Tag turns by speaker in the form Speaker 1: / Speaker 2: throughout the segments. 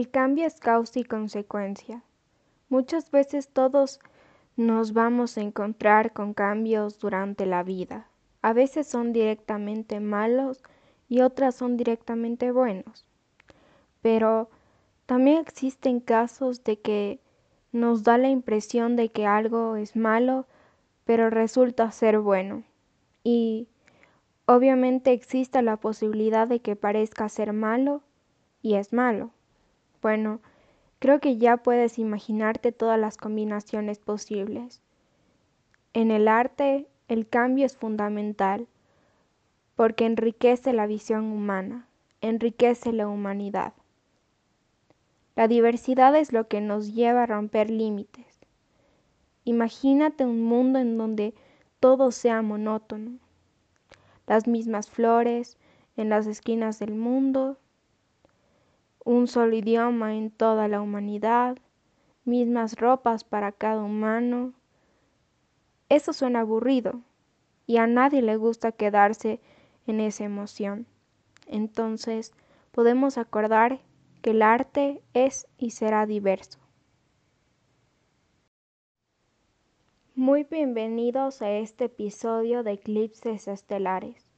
Speaker 1: El cambio es causa y consecuencia. Muchas veces todos nos vamos a encontrar con cambios durante la vida. A veces son directamente malos y otras son directamente buenos. Pero también existen casos de que nos da la impresión de que algo es malo, pero resulta ser bueno. Y obviamente existe la posibilidad de que parezca ser malo y es malo. Bueno, creo que ya puedes imaginarte todas las combinaciones posibles. En el arte, el cambio es fundamental porque enriquece la visión humana, enriquece la humanidad. La diversidad es lo que nos lleva a romper límites. Imagínate un mundo en donde todo sea monótono. Las mismas flores en las esquinas del mundo, un solo idioma en toda la humanidad, mismas ropas para cada humano. Eso suena aburrido y a nadie le gusta quedarse en esa emoción. Entonces podemos acordar que el arte es y será diverso. Muy bienvenidos a este episodio de Eclipses Estelares.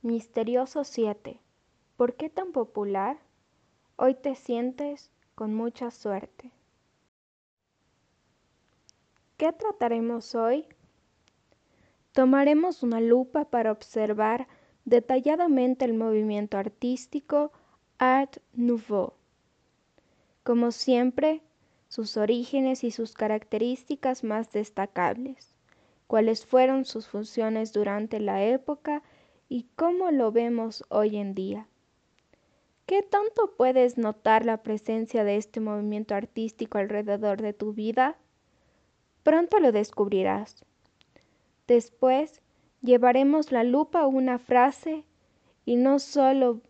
Speaker 1: Misterioso 7. ¿Por qué tan popular? Hoy te sientes con mucha suerte. ¿Qué trataremos hoy? Tomaremos una lupa para observar detalladamente el movimiento artístico Art Nouveau. Como siempre, sus orígenes y sus características más destacables, cuáles fueron sus funciones durante la época y cómo lo vemos hoy en día. ¿Qué tanto puedes notar la presencia de este movimiento artístico alrededor de tu vida? Pronto lo descubrirás. Después, llevaremos la lupa a una frase y no solo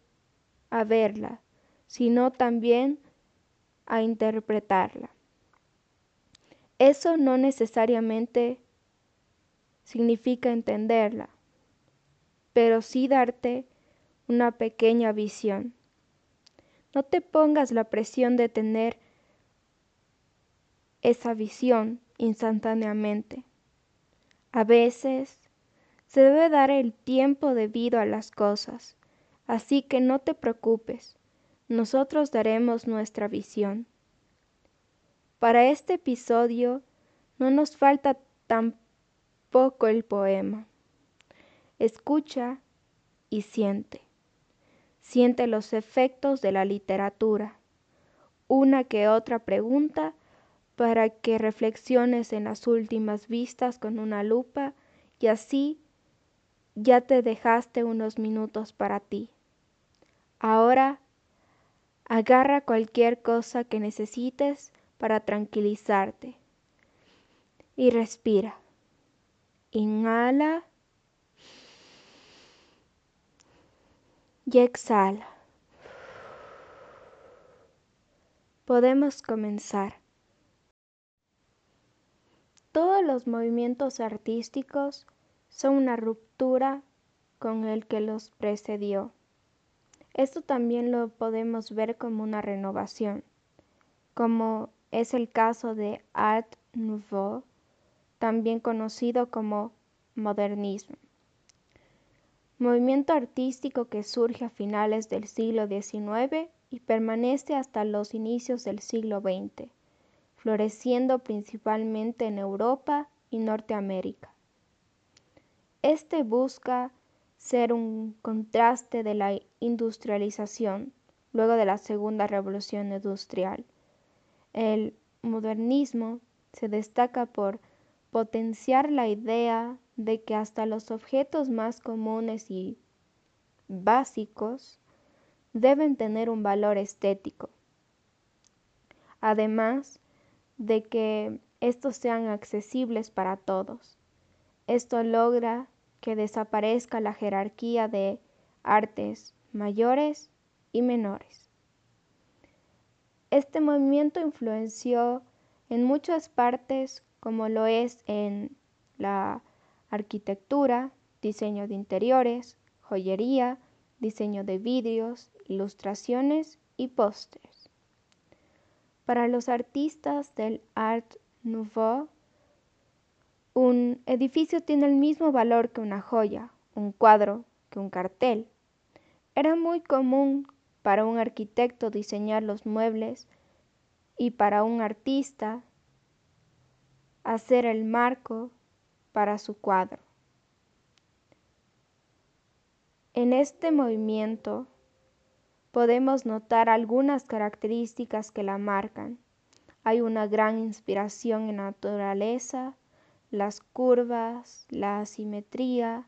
Speaker 1: a verla, sino también a interpretarla. Eso no necesariamente significa entenderla, pero sí darte una pequeña visión. No te pongas la presión de tener esa visión instantáneamente. A veces se debe dar el tiempo debido a las cosas Así que no te preocupes, nosotros daremos nuestra visión. Para este episodio no nos falta tampoco el poema. Escucha y siente. Siente los efectos de la literatura. Una que otra pregunta para que reflexiones en las últimas vistas con una lupa y así ya te dejaste unos minutos para ti. Ahora agarra cualquier cosa que necesites para tranquilizarte y respira. Inhala y exhala. Podemos comenzar. Todos los movimientos artísticos son una ruptura con el que los precedió. Esto también lo podemos ver como una renovación, como es el caso de Art Nouveau, también conocido como modernismo. Movimiento artístico que surge a finales del siglo XIX y permanece hasta los inicios del siglo XX, floreciendo principalmente en Europa y Norteamérica. Este busca ser un contraste de la industrialización luego de la segunda revolución industrial. El modernismo se destaca por potenciar la idea de que hasta los objetos más comunes y básicos deben tener un valor estético. Además de que estos sean accesibles para todos. Esto logra que desaparezca la jerarquía de artes mayores y menores. Este movimiento influenció en muchas partes como lo es en la arquitectura, diseño de interiores, joyería, diseño de vidrios, ilustraciones y pósters. Para los artistas del Art Nouveau, un edificio tiene el mismo valor que una joya, un cuadro que un cartel. Era muy común para un arquitecto diseñar los muebles y para un artista hacer el marco para su cuadro. En este movimiento podemos notar algunas características que la marcan. Hay una gran inspiración en la naturaleza, las curvas, la asimetría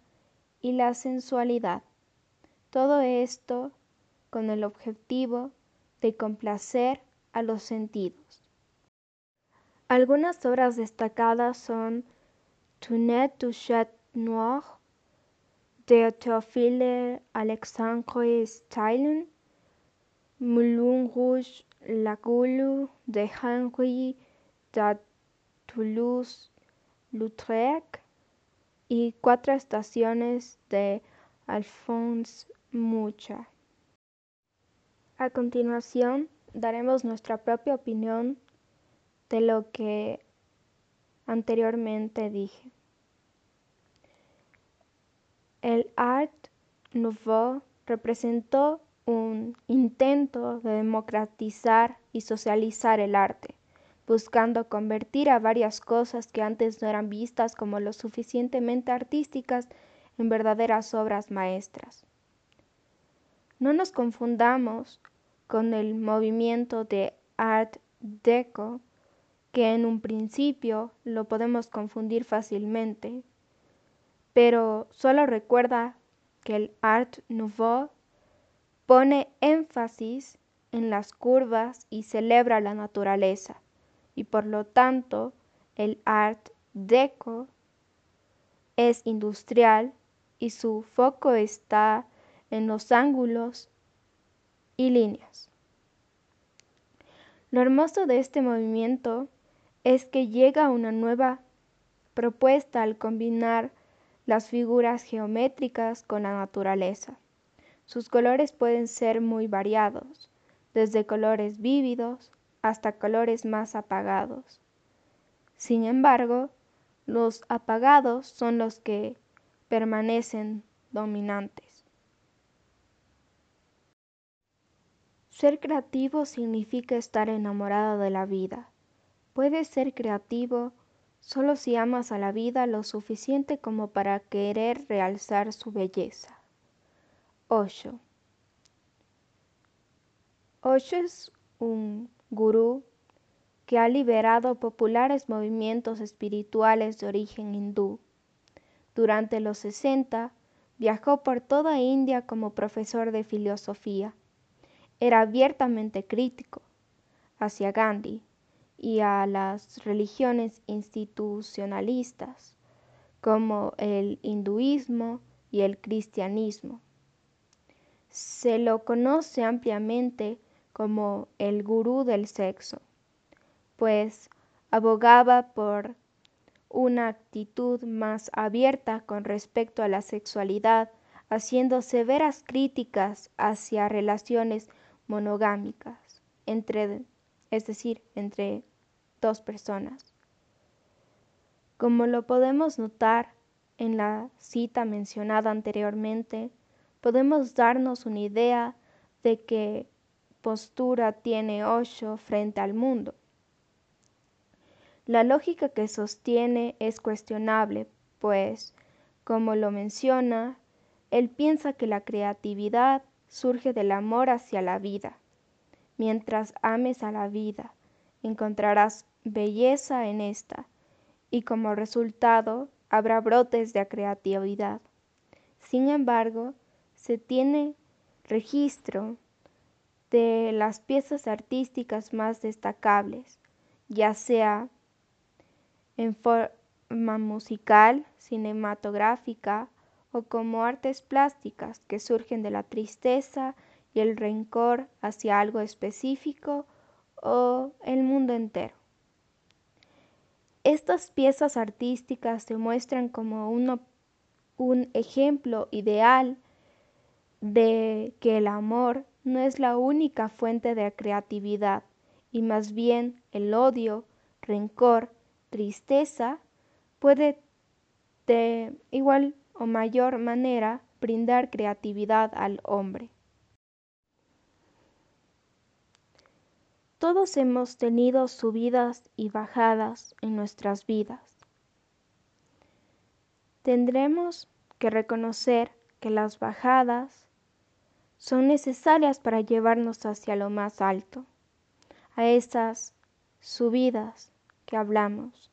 Speaker 1: y la sensualidad. Todo esto con el objetivo de complacer a los sentidos. Algunas obras destacadas son Tunet du Chat Noir de Théophile Alexandre Stylin, Moulin Rouge La Goulue de Henri de Toulouse-Lautrec y Cuatro Estaciones de Alphonse Mucha. A continuación, daremos nuestra propia opinión de lo que anteriormente dije. El Art Nouveau representó un intento de democratizar y socializar el arte, buscando convertir a varias cosas que antes no eran vistas como lo suficientemente artísticas en verdaderas obras maestras. No nos confundamos con el movimiento de Art Deco, que en un principio lo podemos confundir fácilmente, pero solo recuerda que el Art Nouveau pone énfasis en las curvas y celebra la naturaleza, y por lo tanto el Art Deco es industrial y su foco está en los ángulos y líneas. Lo hermoso de este movimiento es que llega una nueva propuesta al combinar las figuras geométricas con la naturaleza. Sus colores pueden ser muy variados, desde colores vívidos hasta colores más apagados. Sin embargo, los apagados son los que permanecen dominantes. Ser creativo significa estar enamorado de la vida. Puedes ser creativo solo si amas a la vida lo suficiente como para querer realzar su belleza. Osho. Osho es un gurú que ha liberado populares movimientos espirituales de origen hindú. Durante los 60 viajó por toda India como profesor de filosofía. Era abiertamente crítico hacia Gandhi y a las religiones institucionalistas como el hinduismo y el cristianismo. Se lo conoce ampliamente como el gurú del sexo, pues abogaba por una actitud más abierta con respecto a la sexualidad, haciendo severas críticas hacia relaciones monogámicas, entre, es decir, entre dos personas. Como lo podemos notar en la cita mencionada anteriormente, podemos darnos una idea de qué postura tiene Osho frente al mundo. La lógica que sostiene es cuestionable, pues, como lo menciona, él piensa que la creatividad surge del amor hacia la vida. Mientras ames a la vida, encontrarás belleza en esta, y como resultado habrá brotes de creatividad. Sin embargo, se tiene registro de las piezas artísticas más destacables, ya sea en forma musical, cinematográfica o como artes plásticas que surgen de la tristeza y el rencor hacia algo específico o el mundo entero. Estas piezas artísticas se muestran como un ejemplo ideal de que el amor no es la única fuente de creatividad y más bien el odio, rencor, tristeza, puede de igual o mayor manera brindar creatividad al hombre. Todos hemos tenido subidas y bajadas en nuestras vidas. Tendremos que reconocer que las bajadas son necesarias para llevarnos hacia lo más alto, a esas subidas que hablamos.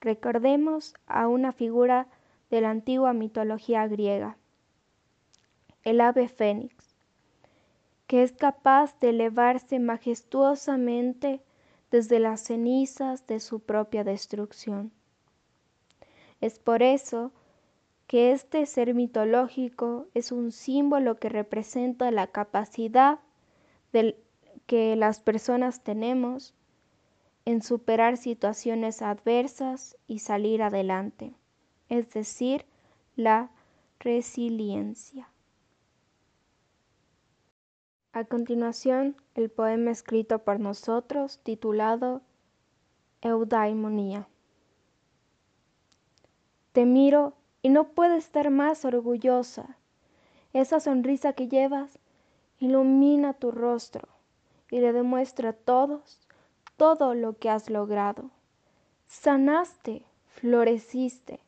Speaker 1: Recordemos a una figura de la antigua mitología griega, el ave fénix que es capaz de elevarse majestuosamente desde las cenizas de su propia destrucción. Es por eso que este ser mitológico es un símbolo que representa la capacidad que las personas tenemos en superar situaciones adversas y salir adelante, es decir, la resiliencia. A continuación, el poema escrito por nosotros titulado Eudaimonía. Te miro y no puedo estar más orgullosa. Esa sonrisa que llevas ilumina tu rostro y le demuestra a todos todo lo que has logrado. Sanaste, floreciste,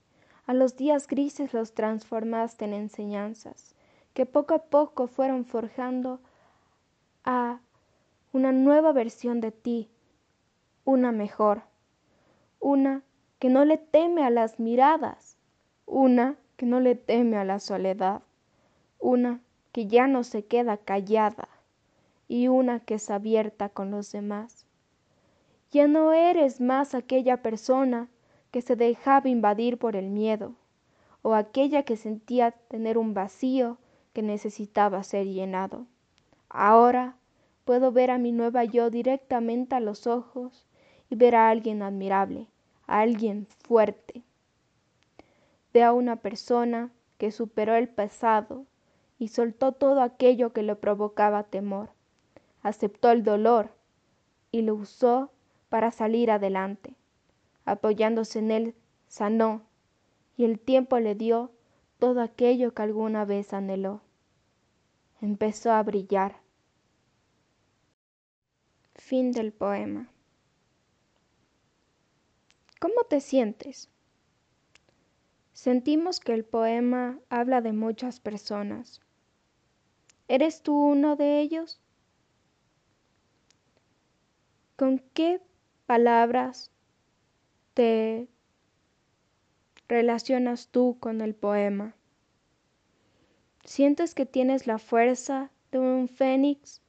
Speaker 1: a los días grises los transformaste en enseñanzas que poco a poco fueron forjando a una nueva versión de ti, una mejor, una que no le teme a las miradas, una que no le teme a la soledad, una que ya no se queda callada y una que es abierta con los demás. Ya no eres más aquella persona que se dejaba invadir por el miedo, o aquella que sentía tener un vacío que necesitaba ser llenado. Ahora puedo ver a mi nueva yo directamente a los ojos y ver a alguien admirable, a alguien fuerte. Ve a una persona que superó el pasado y soltó todo aquello que le provocaba temor. Aceptó el dolor y lo usó para salir adelante. Apoyándose en él, sanó y el tiempo le dio todo aquello que alguna vez anheló empezó a brillar. Fin del poema. ¿Cómo te sientes? Sentimos que el poema habla de muchas personas. ¿Eres tú uno de ellos? ¿Con qué palabras te relacionas tú con el poema? ¿Sientes que tienes la fuerza de un fénix?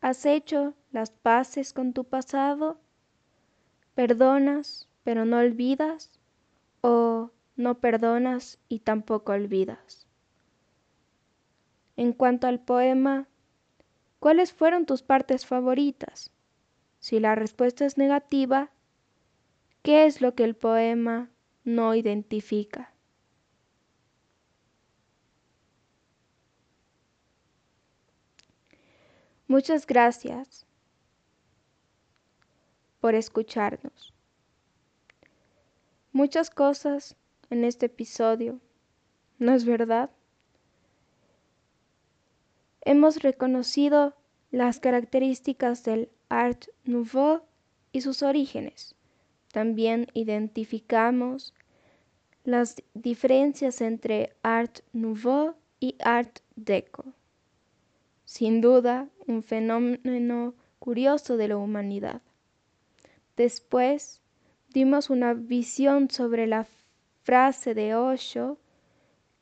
Speaker 1: ¿Has hecho las paces con tu pasado? ¿Perdonas pero no olvidas? ¿O no perdonas y tampoco olvidas? En cuanto al poema, ¿cuáles fueron tus partes favoritas? Si la respuesta es negativa, ¿qué es lo que el poema no identifica? Muchas gracias por escucharnos. Muchas cosas en este episodio, ¿no es verdad? Hemos reconocido las características del Art Nouveau y sus orígenes. También identificamos las diferencias entre Art Nouveau y Art Deco sin duda un fenómeno curioso de la humanidad. Después dimos una visión sobre la frase de Osho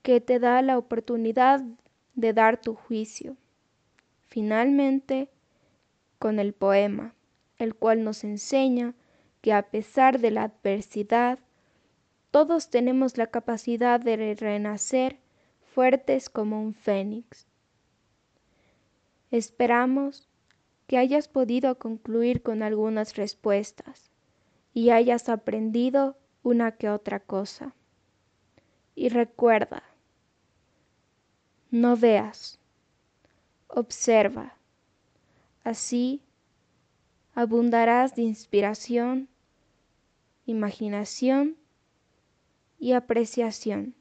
Speaker 1: que te da la oportunidad de dar tu juicio. Finalmente, con el poema, el cual nos enseña que a pesar de la adversidad, todos tenemos la capacidad de renacer fuertes como un fénix. Esperamos que hayas podido concluir con algunas respuestas y hayas aprendido una que otra cosa. Y recuerda, no veas, observa. Así abundarás de inspiración, imaginación y apreciación.